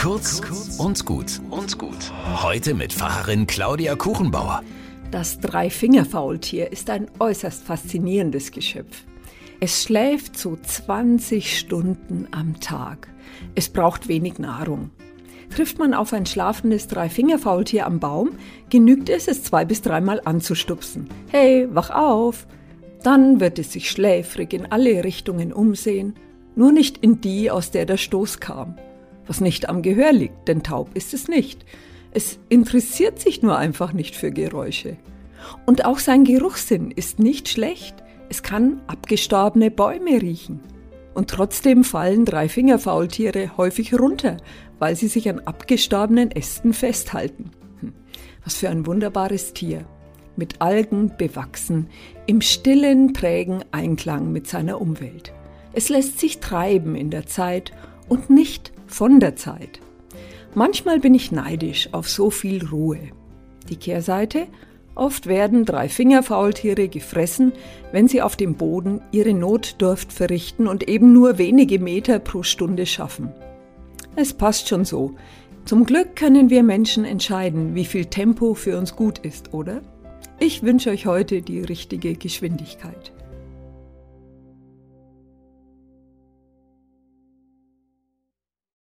Kurz und gut und gut. Heute mit Pfarrerin Claudia Kuchenbauer. Das Dreifingerfaultier ist ein äußerst faszinierendes Geschöpf. Es schläft so 20 Stunden am Tag. Es braucht wenig Nahrung. Trifft man auf ein schlafendes Dreifingerfaultier am Baum, genügt es, es zwei bis dreimal anzustupsen. Hey, wach auf! Dann wird es sich schläfrig in alle Richtungen umsehen, nur nicht in die, aus der der Stoß kam. Was nicht am Gehör liegt, denn taub ist es nicht. Es interessiert sich nur einfach nicht für Geräusche. Und auch sein Geruchssinn ist nicht schlecht. Es kann abgestorbene Bäume riechen. Und trotzdem fallen Dreifingerfaultiere häufig runter, weil sie sich an abgestorbenen Ästen festhalten. Hm, was für ein wunderbares Tier. Mit Algen bewachsen, im stillen, trägen Einklang mit seiner Umwelt. Es lässt sich treiben in der Zeit und nicht von der Zeit. Manchmal bin ich neidisch auf so viel Ruhe. Die Kehrseite? Oft werden drei Fingerfaultiere gefressen, wenn sie auf dem Boden ihre Notdurft verrichten und eben nur wenige Meter pro Stunde schaffen. Es passt schon so. Zum Glück können wir Menschen entscheiden, wie viel Tempo für uns gut ist, oder? Ich wünsche euch heute die richtige Geschwindigkeit.